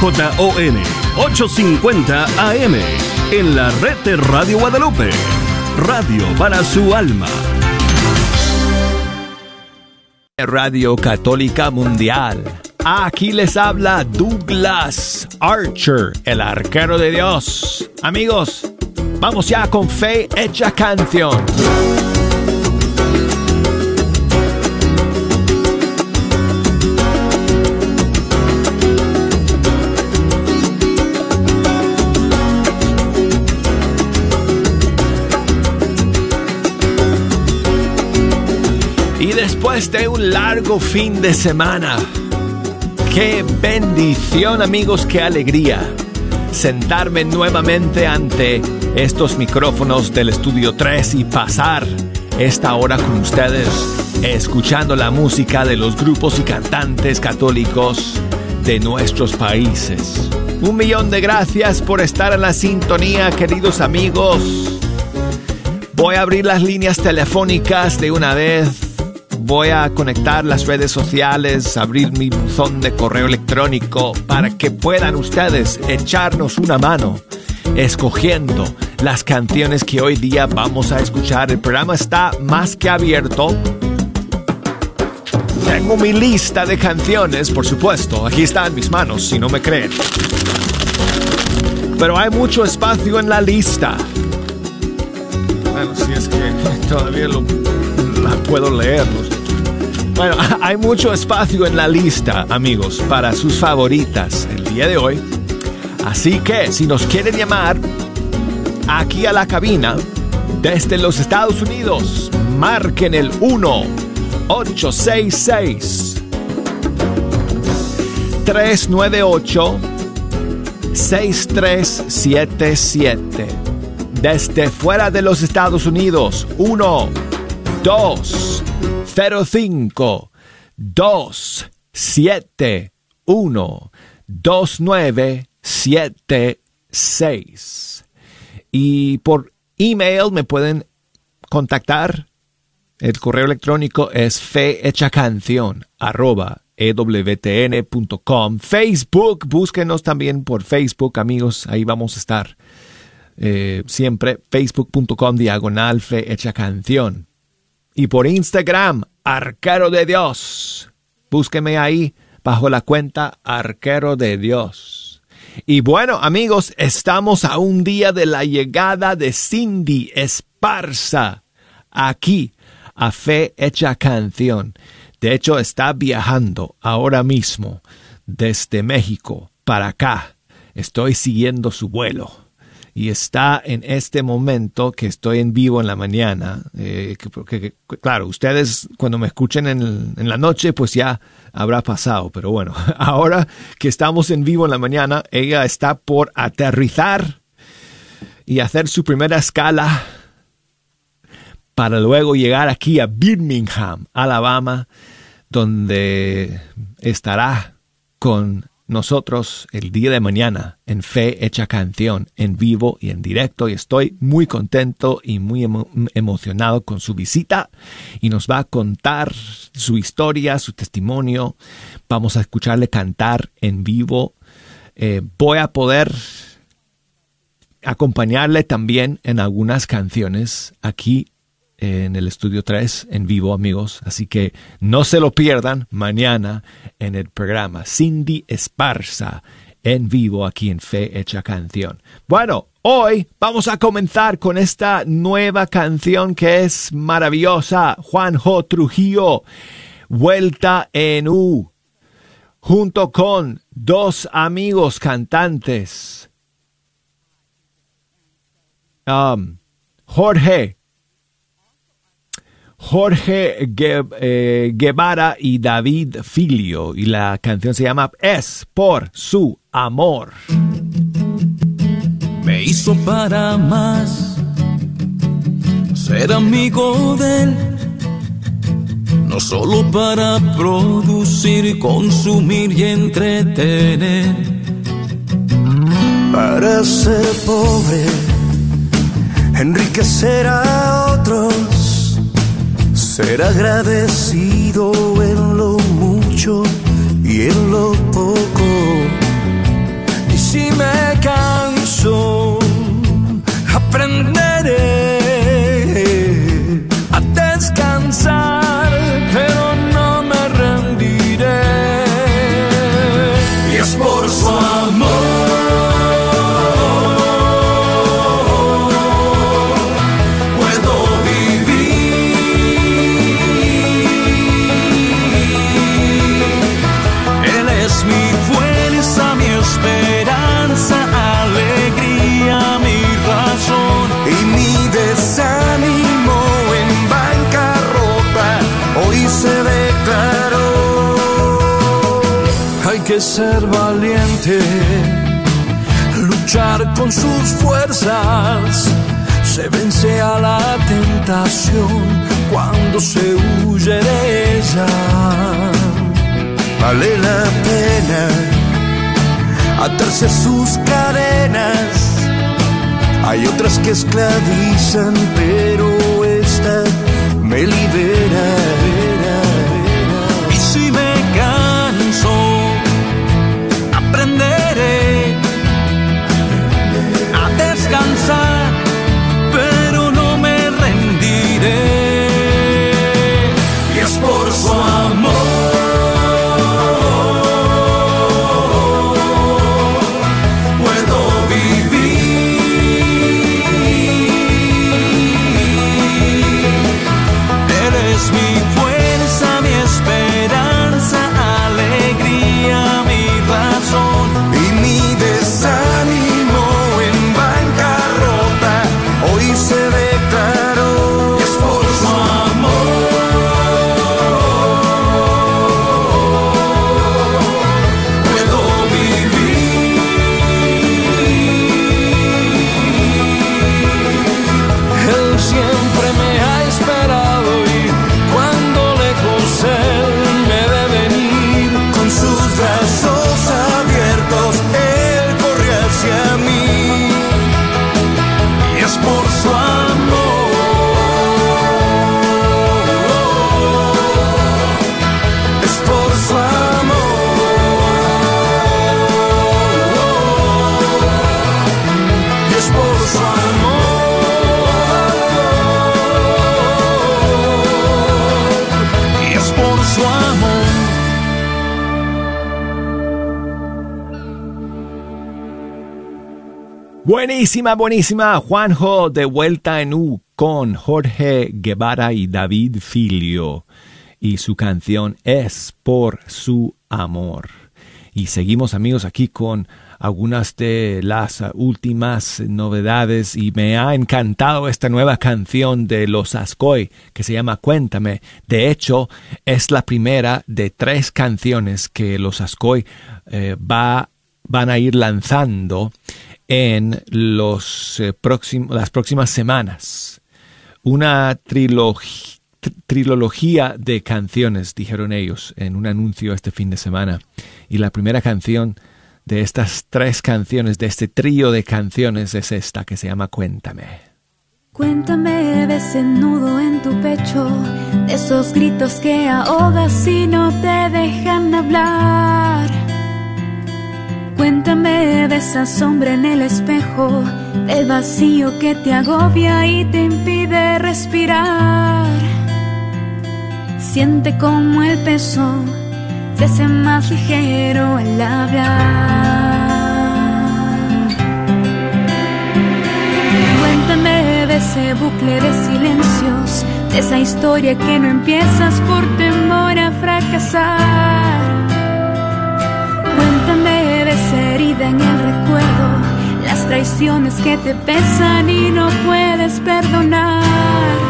KJON 850 AM en la red de Radio Guadalupe. Radio para su alma. Radio Católica Mundial. Aquí les habla Douglas Archer, el arquero de Dios. Amigos, vamos ya con fe hecha canción. Después de un largo fin de semana, qué bendición amigos, qué alegría sentarme nuevamente ante estos micrófonos del estudio 3 y pasar esta hora con ustedes escuchando la música de los grupos y cantantes católicos de nuestros países. Un millón de gracias por estar en la sintonía, queridos amigos. Voy a abrir las líneas telefónicas de una vez voy a conectar las redes sociales, abrir mi buzón de correo electrónico para que puedan ustedes echarnos una mano escogiendo las canciones que hoy día vamos a escuchar. El programa está más que abierto. Tengo mi lista de canciones, por supuesto. Aquí está en mis manos, si no me creen. Pero hay mucho espacio en la lista. Bueno, si es que todavía lo, la puedo leer. Bueno, hay mucho espacio en la lista, amigos, para sus favoritas el día de hoy. Así que si nos quieren llamar aquí a la cabina desde los Estados Unidos, marquen el 1 866 398 6377. Desde fuera de los Estados Unidos, 1 2 05 2 7 1 2 9 7 6 y por email me pueden contactar. El correo electrónico es fehechacanción arroba ewtn.com Facebook, búsquenos también por Facebook amigos, ahí vamos a estar eh, siempre. Facebook.com diagonal fehechacanción y por Instagram, Arquero de Dios. Búsqueme ahí bajo la cuenta Arquero de Dios. Y bueno, amigos, estamos a un día de la llegada de Cindy Esparza aquí a Fe Hecha Canción. De hecho, está viajando ahora mismo desde México para acá. Estoy siguiendo su vuelo y está en este momento que estoy en vivo en la mañana, eh, claro, ustedes cuando me escuchen en, en, la noche pues ya habrá pasado, pero bueno, ahora que estamos en vivo en la mañana, ella está por aterrizar y hacer su primera escala para luego llegar aquí a Birmingham, Alabama, donde estará con nosotros el día de mañana en Fe Hecha Canción, en vivo y en directo. Y estoy muy contento y muy emocionado con su visita. Y nos va a contar su historia, su testimonio. Vamos a escucharle cantar en vivo. Eh, voy a poder acompañarle también en algunas canciones aquí en el estudio 3 en vivo, amigos. Así que no se lo pierdan mañana en el programa Cindy Esparza en vivo aquí en Fe Hecha Canción. Bueno, hoy vamos a comenzar con esta nueva canción que es maravillosa. Juanjo Trujillo, Vuelta en U, junto con dos amigos cantantes. Um, Jorge Jorge eh, Guevara y David Filio. Y la canción se llama Es por su amor. Me hizo para más ser amigo de él. No solo para producir, consumir y entretener. Para ser pobre, enriquecer a otros ser agradecido en lo mucho y en lo poco. Y si me canso, aprenderé a descansar. Que ser valiente, luchar con sus fuerzas. Se vence a la tentación cuando se huye de ella. Vale la pena atarse sus cadenas. Hay otras que esclavizan, pero esta me libera. Buenísima, buenísima. Juanjo de vuelta en U con Jorge Guevara y David Filio. Y su canción es Por su amor. Y seguimos amigos aquí con algunas de las últimas novedades y me ha encantado esta nueva canción de los Ascoy que se llama Cuéntame. De hecho, es la primera de tres canciones que los Ascoy eh, va, van a ir lanzando en los, eh, las próximas semanas. Una trilogía de canciones, dijeron ellos en un anuncio este fin de semana. Y la primera canción de estas tres canciones, de este trío de canciones, es esta que se llama Cuéntame. Cuéntame de ese en tu pecho, esos gritos que ahogas y no te dejan hablar Cuéntame de esa sombra en el espejo, el vacío que te agobia y te impide respirar. Siente como el peso se hace más ligero al hablar. Cuéntame de ese bucle de silencios, de esa historia que no empiezas por temor a fracasar herida en el recuerdo, las traiciones que te pesan y no puedes perdonar.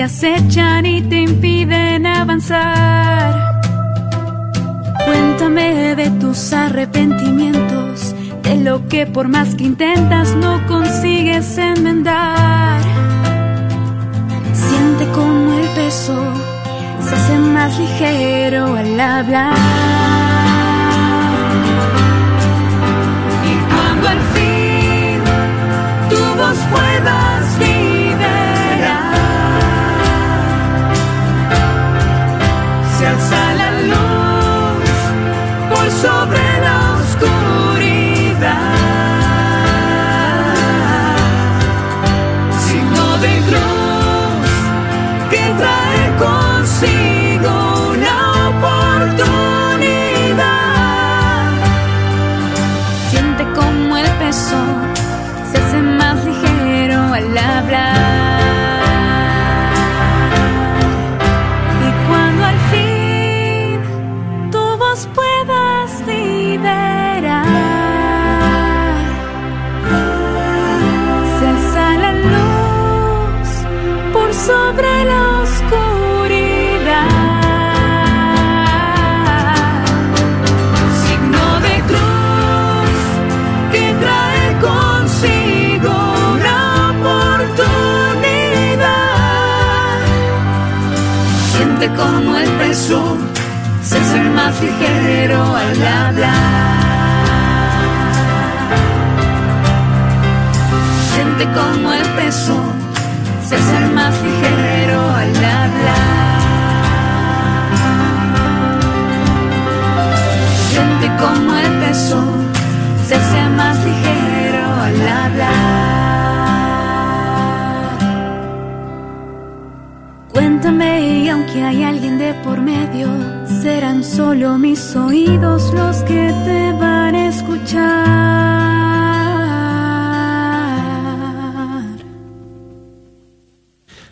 Te acechan y te impiden avanzar. Cuéntame de tus arrepentimientos, de lo que por más que intentas no consigues enmendar. Siente como el peso se hace más ligero al hablar. Y cuando al fin tu voz puedas sobre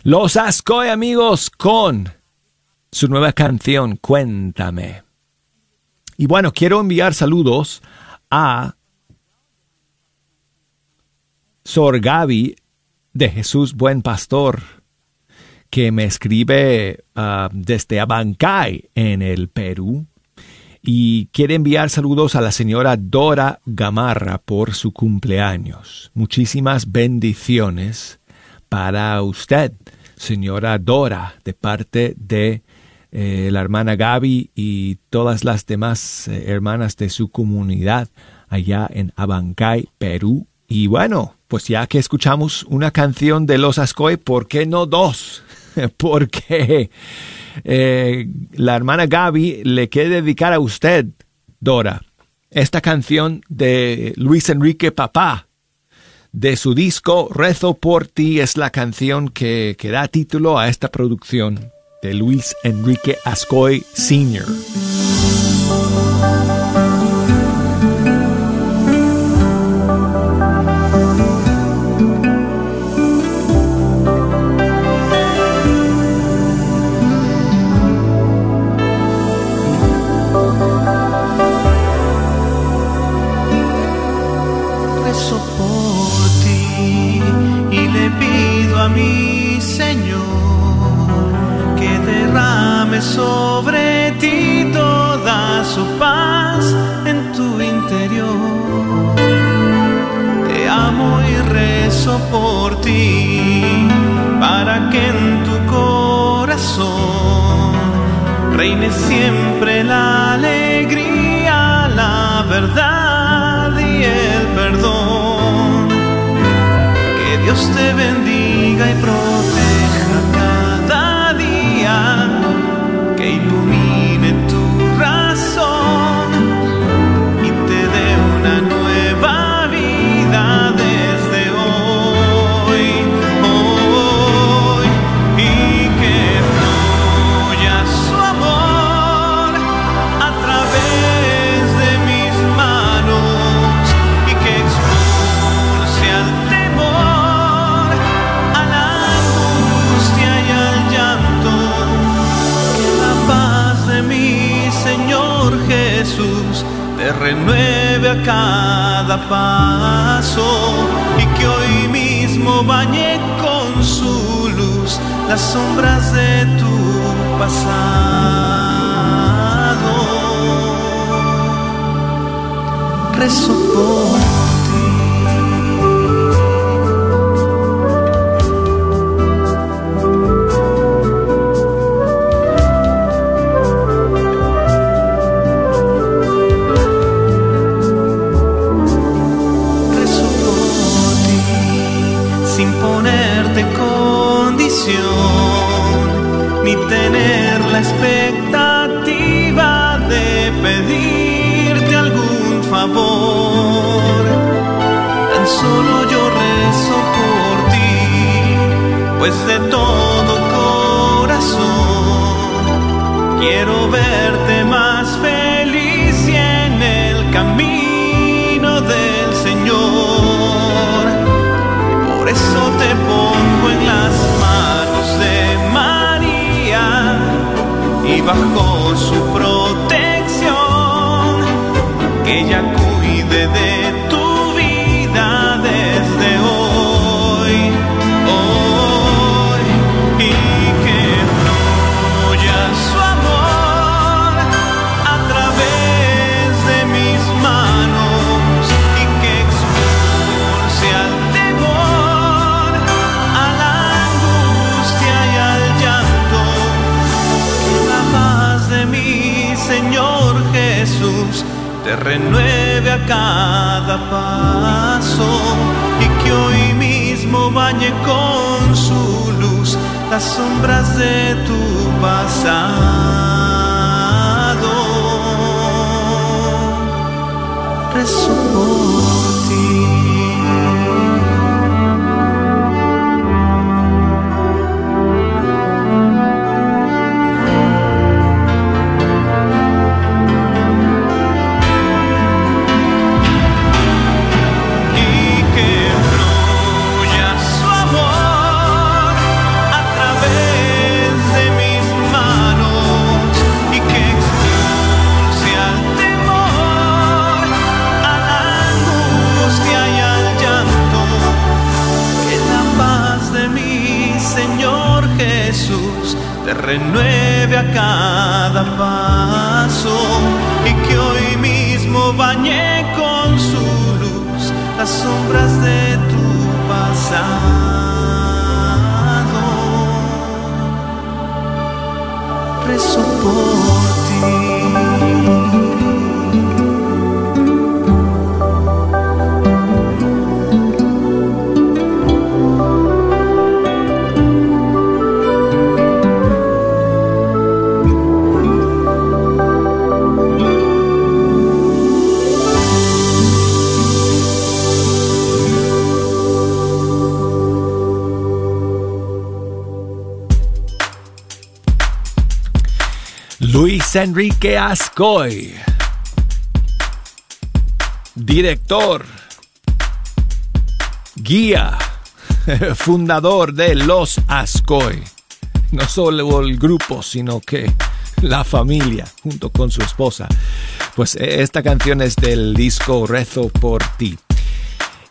Los Ascoy amigos con su nueva canción Cuéntame. Y bueno, quiero enviar saludos a Sor Gaby de Jesús Buen Pastor que me escribe ah, desde Abancay, en el Perú, y quiere enviar saludos a la señora Dora Gamarra por su cumpleaños. Muchísimas bendiciones para usted, señora Dora, de parte de eh, la hermana Gaby y todas las demás eh, hermanas de su comunidad allá en Abancay, Perú. Y bueno, pues ya que escuchamos una canción de los Ascoy, ¿por qué no dos? porque eh, la hermana Gaby le quiere dedicar a usted, Dora, esta canción de Luis Enrique Papá. De su disco Rezo por ti es la canción que, que da título a esta producción de Luis Enrique Ascoy Sr. sobre ti toda su paz en tu interior. Te amo y rezo por ti para que en tu corazón reine siempre la alegría, la verdad y el perdón. Que Dios te bendiga កែប្រទ renueve a cada paso y que hoy mismo bañe con su luz las sombras de tu pasado. Rezo ni tener la expectativa de pedirte algún favor. Tan solo yo rezo por ti, pues de todo corazón Quiero verte bajo su protección, que ella cuide de renueve a cada paso y que hoy mismo bañe con su luz las sombras de tu pasado. Rezo te renueve a cada paso y que hoy mismo bañe con su luz las sombras de tu pasado. Rezo por ti. Enrique Ascoy, director, guía, fundador de Los Ascoy. No solo el grupo, sino que la familia, junto con su esposa. Pues eh, esta canción es del disco Rezo por ti.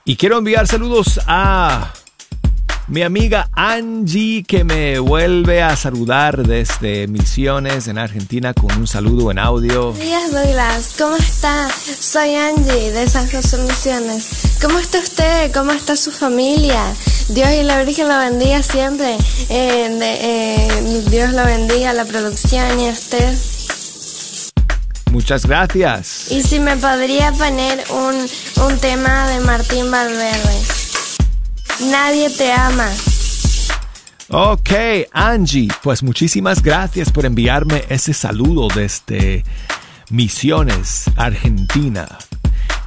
Y quiero enviar saludos a mi amiga Angie que me vuelve a saludar desde Misiones en Argentina con un saludo en audio. Buenos días Douglas, ¿cómo está? Soy Angie de San José Misiones. ¿Cómo está usted? ¿Cómo está su familia? Dios y la Virgen lo bendiga siempre. Eh, de- eh, Dios lo bendiga, la producción y a usted. Muchas gracias. Y si me podría poner un, un tema de Martín Valverde. Nadie te ama. Ok, Angie, pues muchísimas gracias por enviarme ese saludo desde Misiones, Argentina.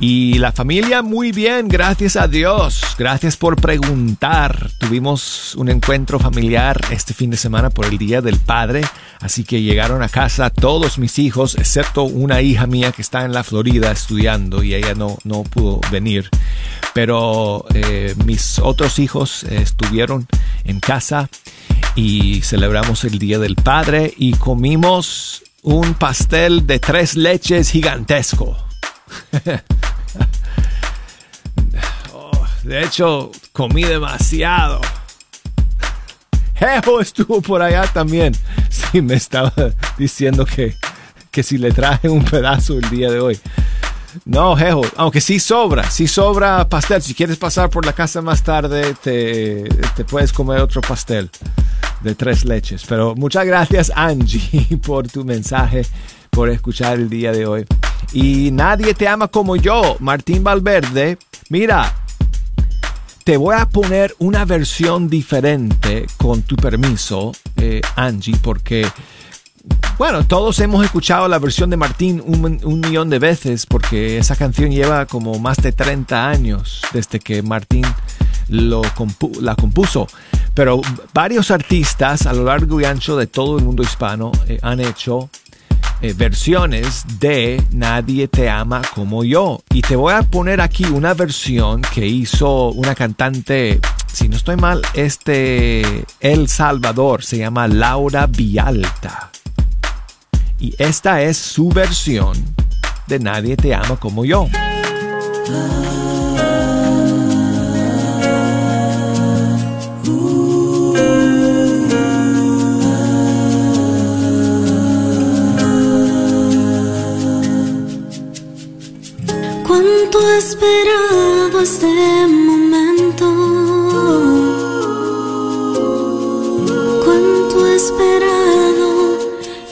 Y la familia muy bien, gracias a Dios. Gracias por preguntar. Tuvimos un encuentro familiar este fin de semana por el Día del Padre, así que llegaron a casa todos mis hijos, excepto una hija mía que está en la Florida estudiando y ella no, no pudo venir. Pero eh, mis otros hijos estuvieron en casa y celebramos el Día del Padre y comimos un pastel de tres leches gigantesco. Oh, de hecho, comí demasiado. Jeho estuvo por allá también. Sí, me estaba diciendo que, que si le traje un pedazo el día de hoy. No, Jeho, aunque sí sobra, sí sobra pastel. Si quieres pasar por la casa más tarde, te, te puedes comer otro pastel de tres leches. Pero muchas gracias, Angie, por tu mensaje, por escuchar el día de hoy. Y nadie te ama como yo, Martín Valverde. Mira, te voy a poner una versión diferente con tu permiso, eh, Angie, porque... Bueno, todos hemos escuchado la versión de Martín un, millón de veces porque esa canción lleva como más de 30 años desde que Martín la compuso. Pero varios artistas a lo largo y ancho de todo el mundo hispano eh, han hecho eh, versiones de Nadie te ama como yo. Y te voy a poner aquí una versión que hizo una cantante, si no estoy mal, este El Salvador, se llama Laura Vialta. Y esta es su versión de Nadie te ama como yo. Ah. cuánto esperaba este momento. Cuánto he esperado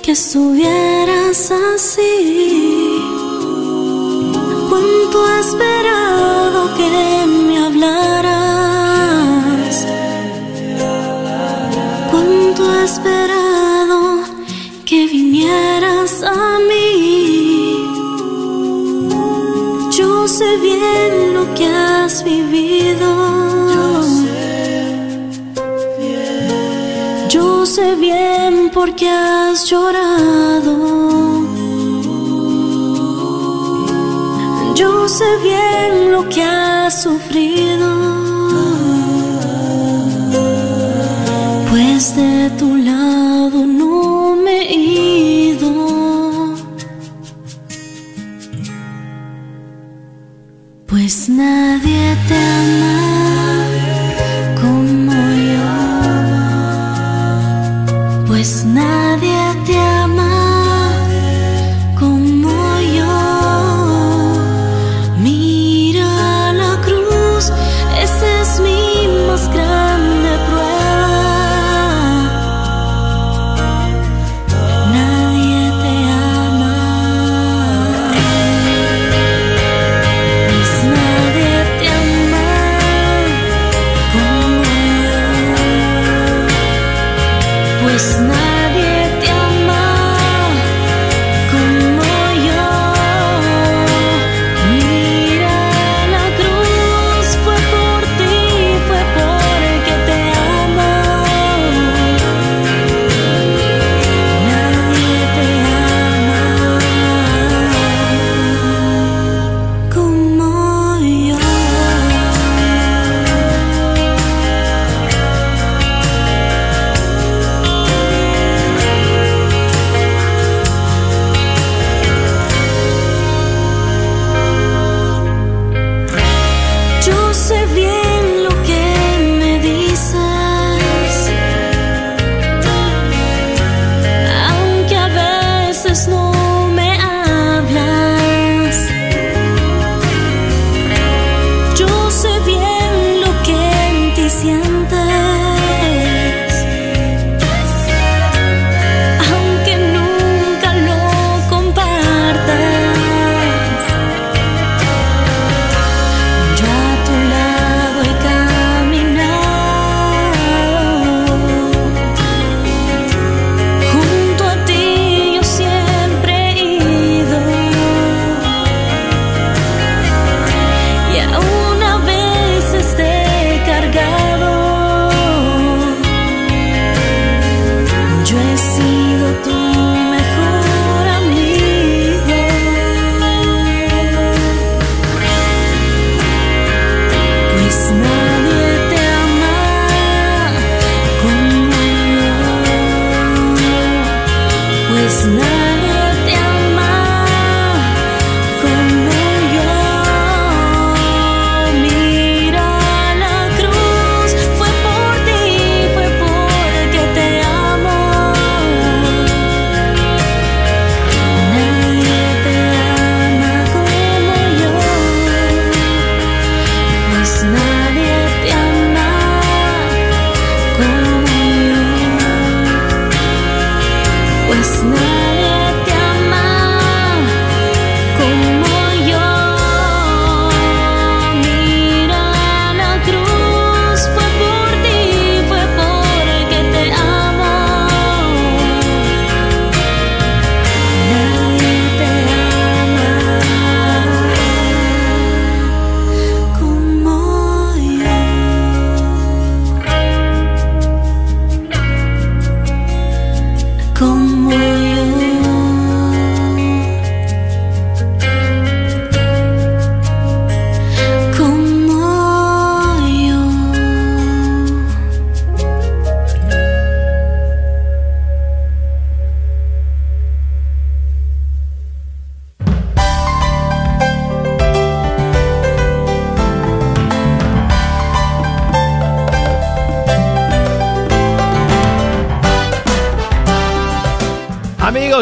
que estuvieras así. Cuánto he esperado que me hablaras. sé bien por qué has llorado. Yo sé bien lo que has sufrido. Pues de tu lado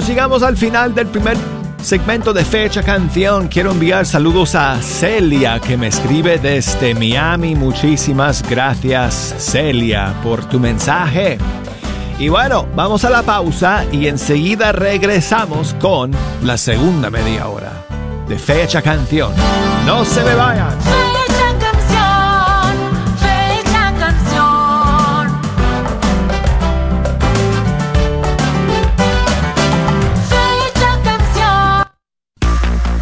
llegamos al final del primer segmento de Fecha Canción. Quiero enviar saludos a Celia que me escribe desde Miami. Muchísimas gracias Celia por tu mensaje. Y bueno, vamos a la pausa y enseguida regresamos con la segunda media hora de Fecha Canción. No se me vayan.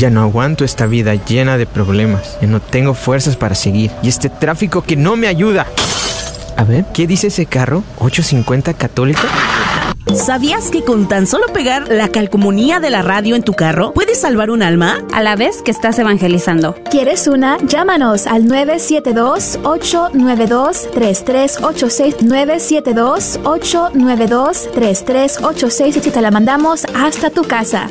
Ya no aguanto esta vida llena de problemas. Ya no tengo fuerzas para seguir. Y este tráfico que no me ayuda. A ver, ¿qué dice ese carro? ¿850 católico? ¿Sabías que con tan solo pegar la calcomunía de la radio en tu carro puedes salvar un alma? A la vez que estás evangelizando. ¿Quieres una? Llámanos al 972-892-3386. 972-892-3386 y te la mandamos hasta tu casa.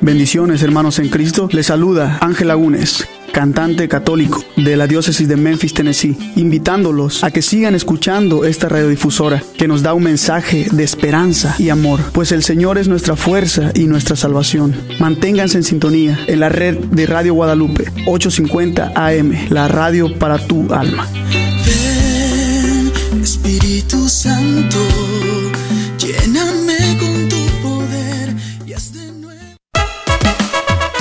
Bendiciones hermanos en Cristo. Les saluda Ángel Lagunes, cantante católico de la diócesis de Memphis, Tennessee, invitándolos a que sigan escuchando esta radiodifusora que nos da un mensaje de esperanza y amor, pues el Señor es nuestra fuerza y nuestra salvación. Manténganse en sintonía en la red de Radio Guadalupe 850 AM, la radio para tu alma. Ven, Espíritu Santo,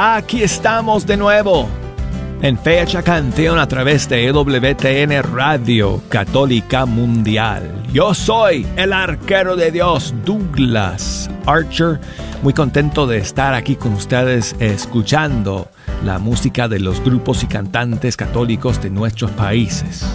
Aquí estamos de nuevo en Fecha Canción a través de EWTN Radio Católica Mundial. Yo soy el arquero de Dios, Douglas Archer, muy contento de estar aquí con ustedes escuchando la música de los grupos y cantantes católicos de nuestros países.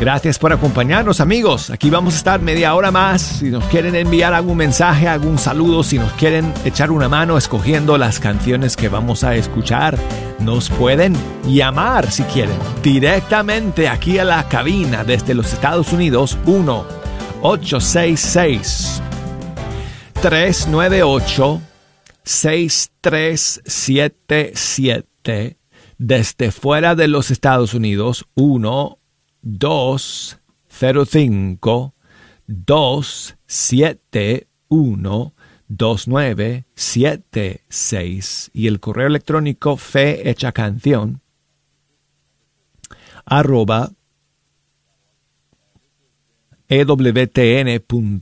Gracias por acompañarnos amigos. Aquí vamos a estar media hora más. Si nos quieren enviar algún mensaje, algún saludo, si nos quieren echar una mano escogiendo las canciones que vamos a escuchar, nos pueden llamar si quieren directamente aquí a la cabina desde los Estados Unidos 1 866 398 6377 desde fuera de los Estados Unidos 1 2 0 5 2 7 1 2 9 7 6 y el correo electrónico fe hecha canción arroba ewtn.com.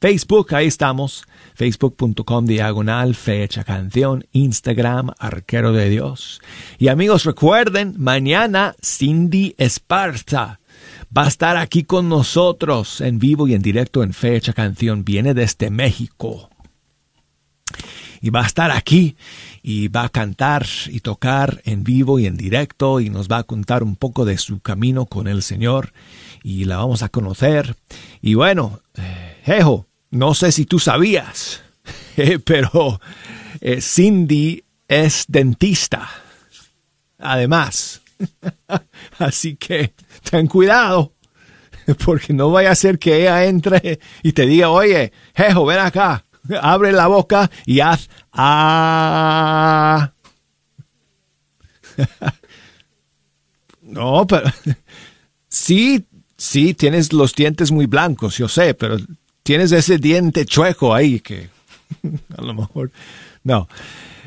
Facebook, ahí estamos. Facebook.com diagonal fecha canción. Instagram, arquero de Dios. Y amigos, recuerden, mañana Cindy Esparza va a estar aquí con nosotros en vivo y en directo en fecha canción. Viene desde México. Y va a estar aquí y va a cantar y tocar en vivo y en directo y nos va a contar un poco de su camino con el Señor y la vamos a conocer. Y bueno, eh, Jejo, no sé si tú sabías, eh, pero eh, Cindy es dentista. Además, así que ten cuidado, porque no vaya a ser que ella entre y te diga, oye, Jejo, ven acá, abre la boca y haz ah. No, pero sí, Sí, tienes los dientes muy blancos, yo sé, pero tienes ese diente chueco ahí que a lo mejor no.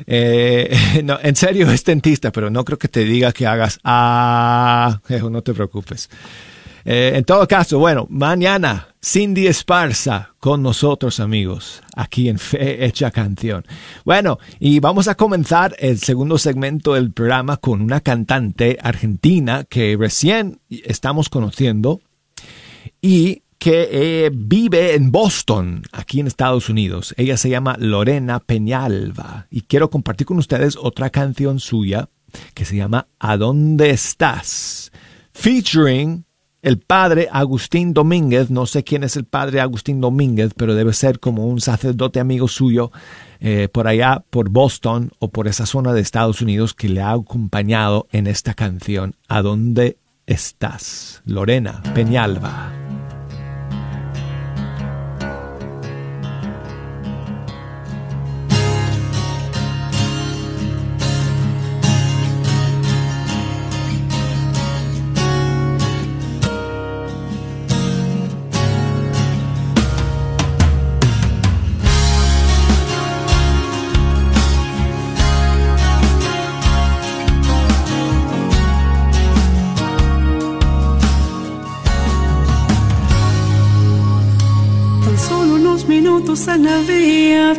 Eh, no, en serio es dentista, pero no creo que te diga que hagas ah, no te preocupes. Eh, en todo caso, bueno, mañana Cindy Esparza con nosotros amigos, aquí en Fe Hecha Canción. Bueno, y vamos a comenzar el segundo segmento del programa con una cantante argentina que recién estamos conociendo y que eh, vive en Boston, aquí en Estados Unidos. Ella se llama Lorena Peñalva y quiero compartir con ustedes otra canción suya que se llama ¿A dónde estás? Featuring el padre Agustín Domínguez, no sé quién es el padre Agustín Domínguez, pero debe ser como un sacerdote amigo suyo eh, por allá, por Boston o por esa zona de Estados Unidos que le ha acompañado en esta canción ¿A dónde estás? Lorena Peñalva.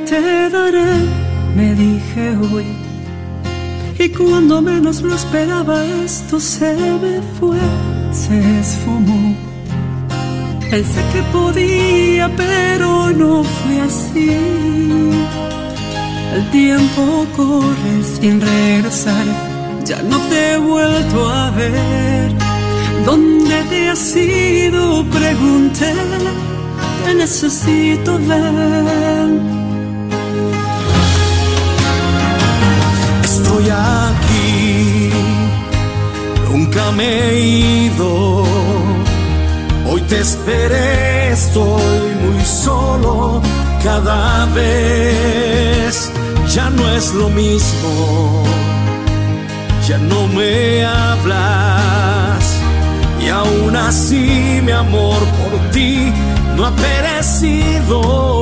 Te daré, me dije hoy. Y cuando menos lo esperaba, esto se me fue, se esfumó. Pensé que podía, pero no fue así. El tiempo corre sin regresar, ya no te he vuelto a ver. ¿Dónde te has ido? Pregunté necesito ver. Estoy aquí, nunca me he ido. Hoy te esperé, estoy muy solo cada vez. Ya no es lo mismo, ya no me hablas. Y aún así mi amor por ti no ha perecido.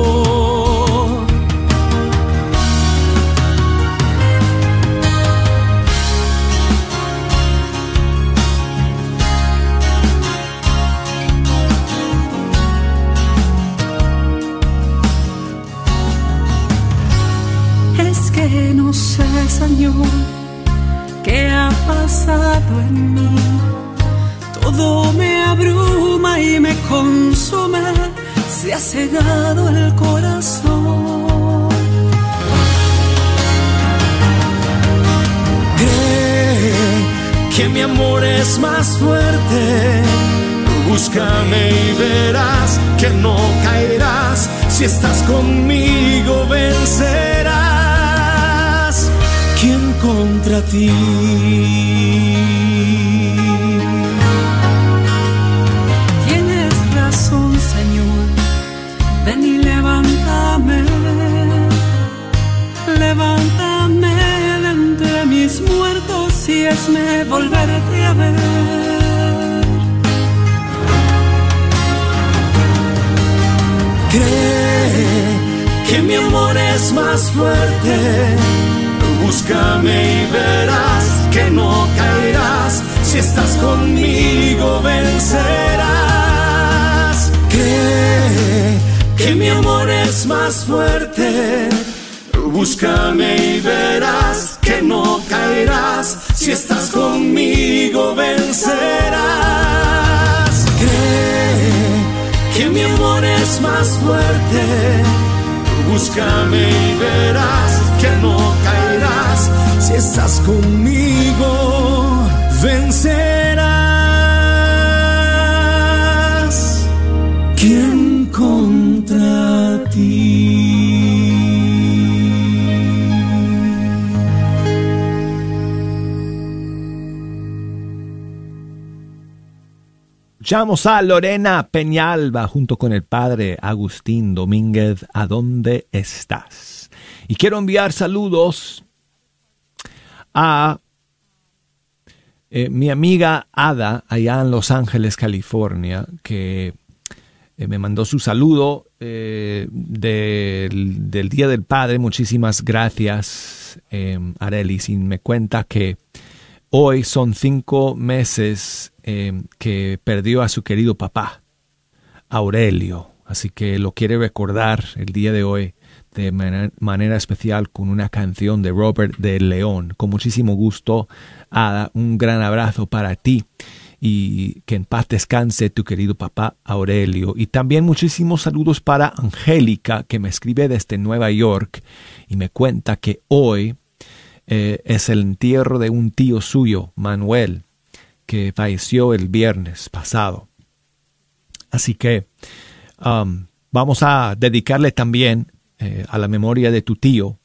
No sé, Señor, qué ha pasado en mí. Todo me y me consume se ha cegado el corazón. Cree que mi amor es más fuerte, Búscame y verás que no caerás. Si estás conmigo vencerás. ¿Quién contra ti? Volverte a ver. Cree que mi amor es más fuerte. Búscame y verás que no caerás. Si estás conmigo vencerás. Cree que mi amor es más fuerte. Búscame y verás que no caerás. Si estás conmigo vencerás. Cree que mi amor es más fuerte. Búscame y verás que no caerás. Si estás conmigo, vencerás. ¿Quién contra ti? Escuchamos a Lorena Peñalba junto con el padre Agustín Domínguez. ¿A dónde estás? Y quiero enviar saludos a eh, mi amiga Ada, allá en Los Ángeles, California, que eh, me mandó su saludo eh, del, Día del Padre. Muchísimas gracias, Arelis. Y me cuenta que hoy son cinco meses eh, que perdió a su querido papá, Aurelio. Así que lo quiere recordar el día de hoy de manera, manera especial con una canción de Robert de León. Con muchísimo gusto, Ada, un gran abrazo para ti y que en paz descanse tu querido papá Aurelio. Y también muchísimos saludos para Angélica, que me escribe desde Nueva York y me cuenta que hoy eh, es el entierro de un tío suyo, Manuel, que falleció el viernes pasado. Así que um, vamos a dedicarle también eh, a la memoria de tu tío,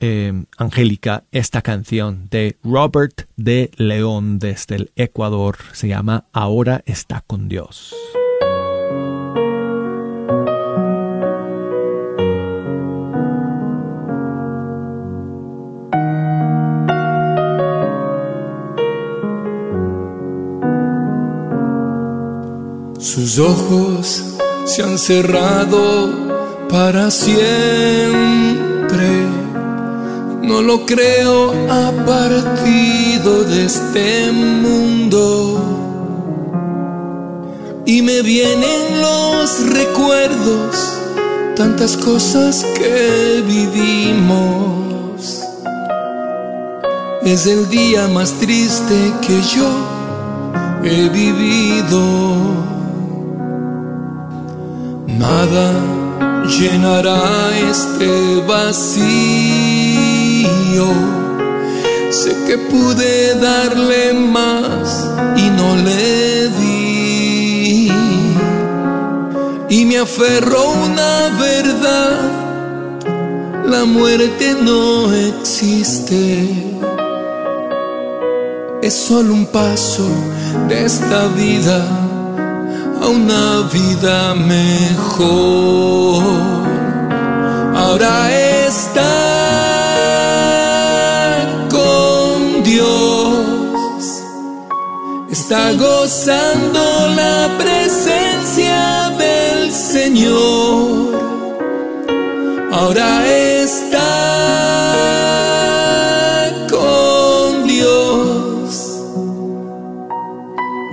eh, Angélica, esta canción de Robert de León desde el Ecuador. Se llama Ahora está con Dios. Sus ojos se han cerrado para siempre. No lo creo, ha partido de este mundo. Y me vienen los recuerdos, tantas cosas que vivimos. Es el día más triste que yo he vivido. Nada llenará este vacío. Sé que pude darle más y no le di. Y me aferro a una verdad. La muerte no existe. Es solo un paso de esta vida a una vida mejor. Ahora está con Dios, está gozando la presencia del Señor. Ahora está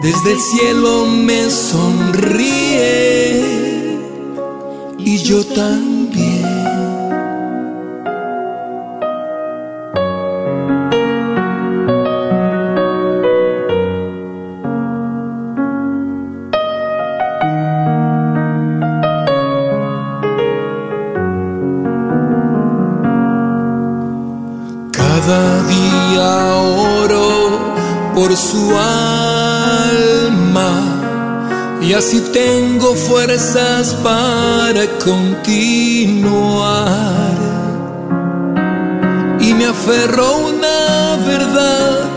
Desde el cielo me sonríe y yo también. Cada día oro por su y así tengo fuerzas para continuar. Y me aferro a una verdad,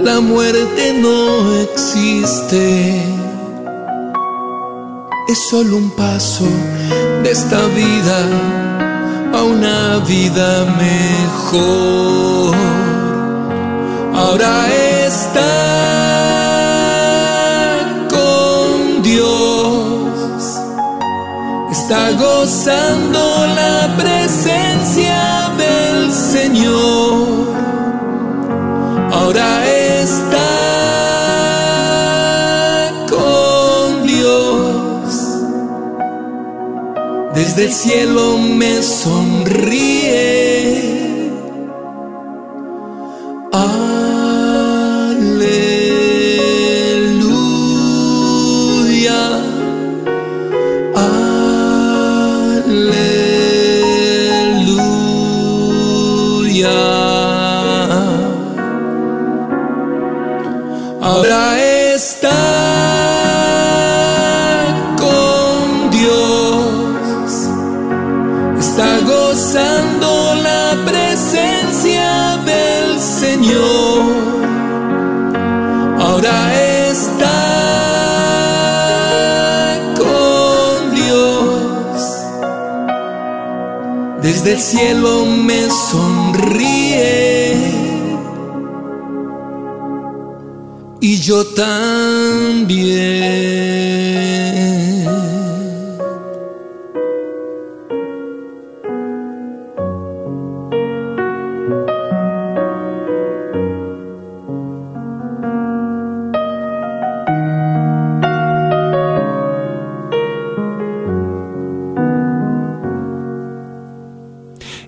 la muerte no existe. Es solo un paso de esta vida a una vida mejor. Ahora gozando la presencia del Señor. Ahora está con Dios, desde el cielo me sonríe. Cielo me sonríe. Y yo también.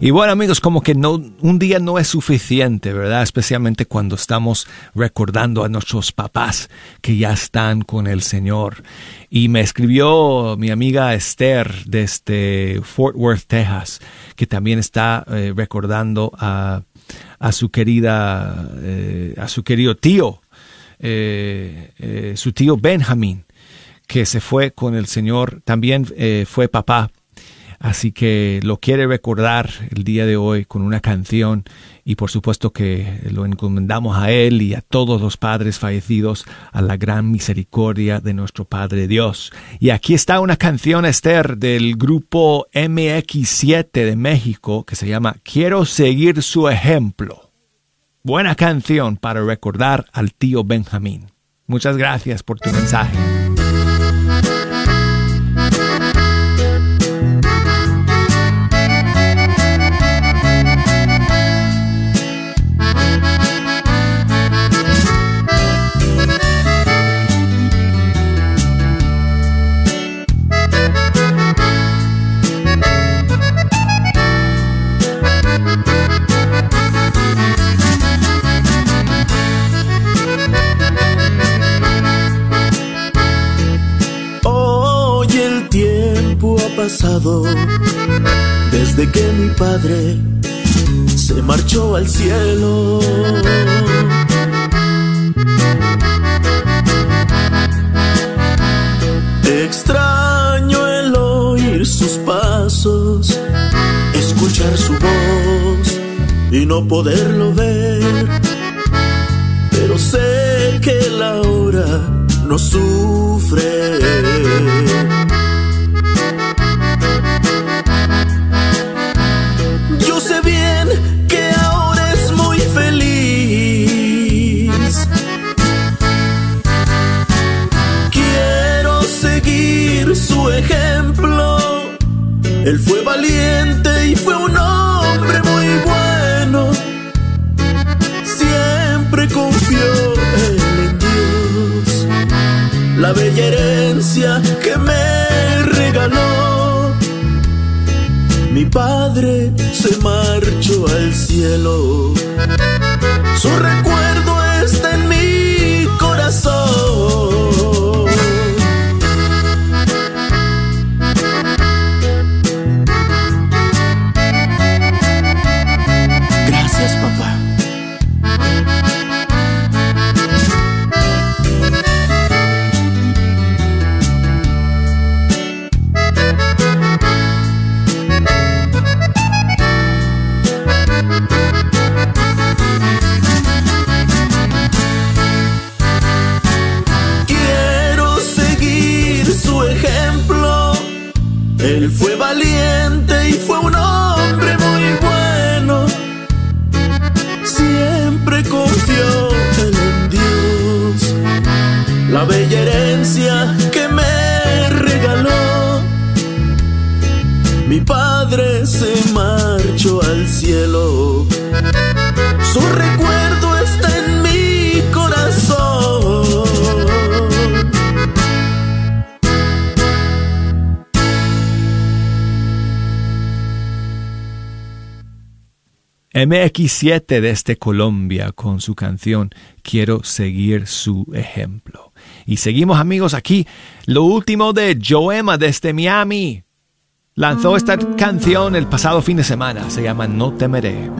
Y bueno amigos, como que no, un día no es suficiente, ¿verdad? Especialmente cuando estamos recordando a nuestros papás que ya están con el Señor. Y me escribió mi amiga Esther desde Fort Worth, Texas, que también está eh, recordando a, a su querida, eh, a su querido tío, eh, su tío Benjamin, que se fue con el Señor, también fue papá Así que lo quiere recordar el día de hoy con una canción y por supuesto que lo encomendamos a él y a todos los padres fallecidos a la gran misericordia de nuestro Padre Dios. Y aquí está una canción, Esther, del grupo MX7 de México que se llama Quiero seguir su ejemplo. Buena canción para recordar al tío Benjamín. Muchas gracias por tu mensaje. Desde que mi padre se marchó al cielo. Extraño el oír sus pasos, escuchar su voz y no poderlo ver. Pero sé que la hora no sufre. Aquí siete desde este Colombia con su canción Quiero seguir su ejemplo. Y seguimos amigos aquí, lo último de Joema desde Miami. Lanzó esta canción el pasado fin de semana, se llama No temeré.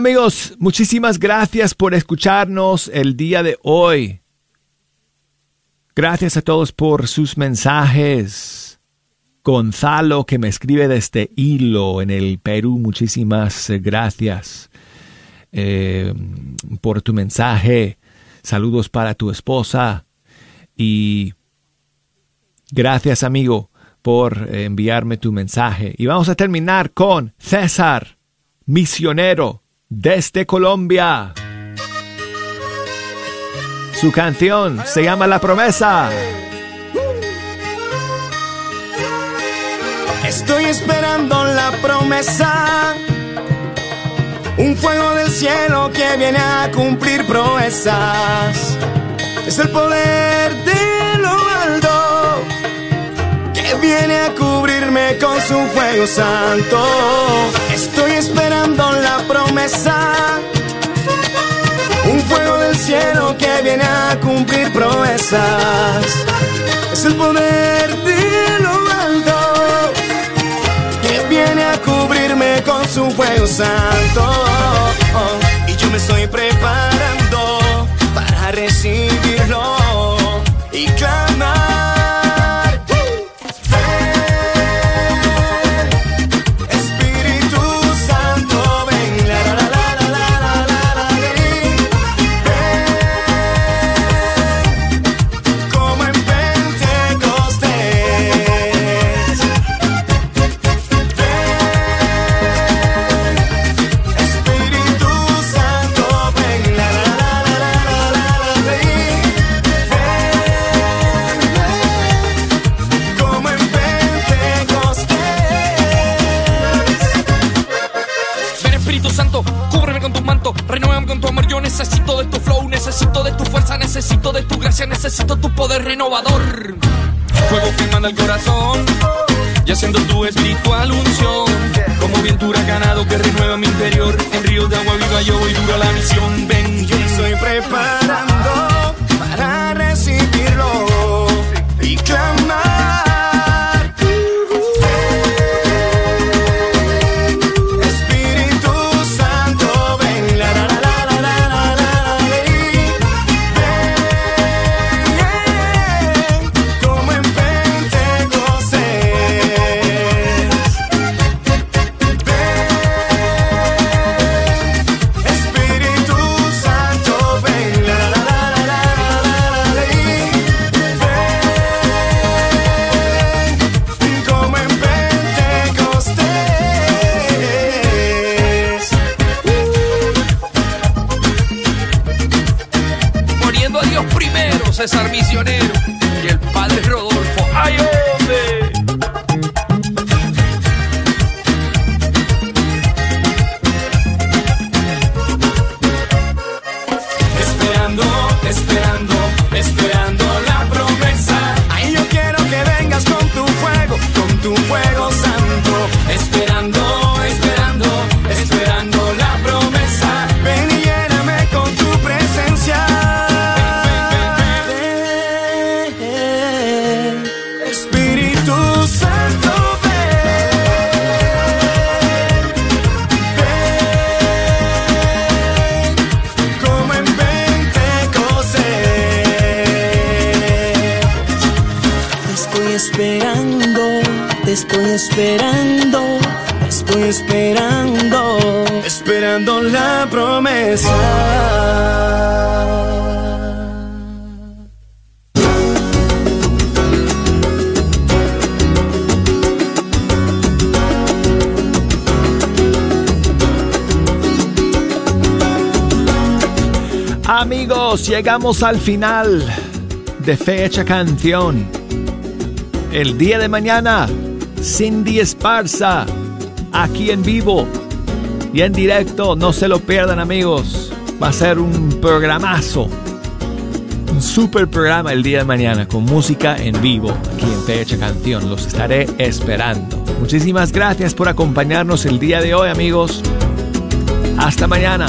Amigos, muchísimas gracias por escucharnos el día de hoy. Gracias a todos por sus mensajes. Gonzalo que me escribe desde Hilo en el Perú, muchísimas gracias eh, por tu mensaje. Saludos para tu esposa y gracias amigo por enviarme tu mensaje. Y vamos a terminar con César, misionero desde Colombia. Su canción se llama La promesa. Estoy esperando la promesa. Un fuego del cielo que viene a cumplir proezas. Es el poder de viene a cubrirme con su fuego santo. Estoy esperando la promesa. Un fuego del cielo que viene a cumplir proezas. Es el poder de lo alto que viene a cubrirme con su fuego santo. Y yo me estoy preparando para recibirlo y clamar. Necesito de tu fuerza, necesito de tu gracia, necesito tu poder renovador. Fuego que manda el corazón y haciendo tu espiritual unción. Como viento huracanado que renueva mi interior. En ríos de agua viva yo voy duro a la misión. Ven, Yo estoy preparando Amigos, llegamos al final de Fecha Canción. El día de mañana, Cindy Esparza, aquí en vivo y en directo. No se lo pierdan, amigos. Va a ser un programazo. Un super programa el día de mañana con música en vivo aquí en Fecha Canción. Los estaré esperando. Muchísimas gracias por acompañarnos el día de hoy, amigos. Hasta mañana.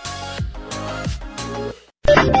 Thank you.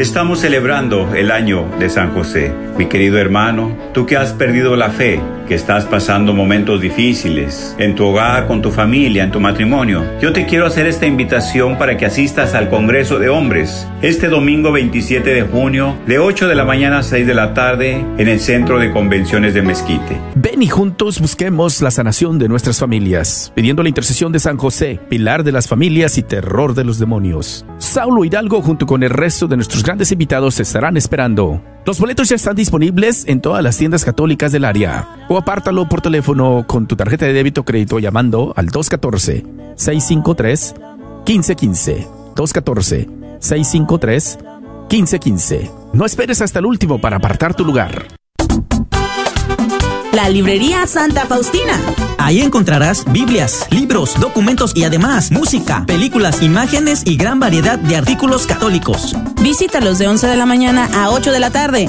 Estamos celebrando el año de San José. Mi querido hermano, tú que has perdido la fe, que estás pasando momentos difíciles en tu hogar, con tu familia, en tu matrimonio, yo te quiero hacer esta invitación para que asistas al Congreso de Hombres este domingo 27 de junio de 8 de la mañana a 6 de la tarde en el Centro de Convenciones de Mezquite. Ven y juntos busquemos la sanación de nuestras familias, pidiendo la intercesión de San José, pilar de las familias y terror de los demonios. Saulo Hidalgo junto con el resto de nuestros grandes invitados estarán esperando. Los boletos ya están disponibles en todas las tiendas católicas del área. O apártalo por teléfono con tu tarjeta de débito o crédito llamando al 214-653-1515. 214-653-1515. No esperes hasta el último para apartar tu lugar. La librería Santa Faustina. Ahí encontrarás Biblias, libros, documentos y además música, películas, imágenes y gran variedad de artículos católicos. Visítalos de 11 de la mañana a 8 de la tarde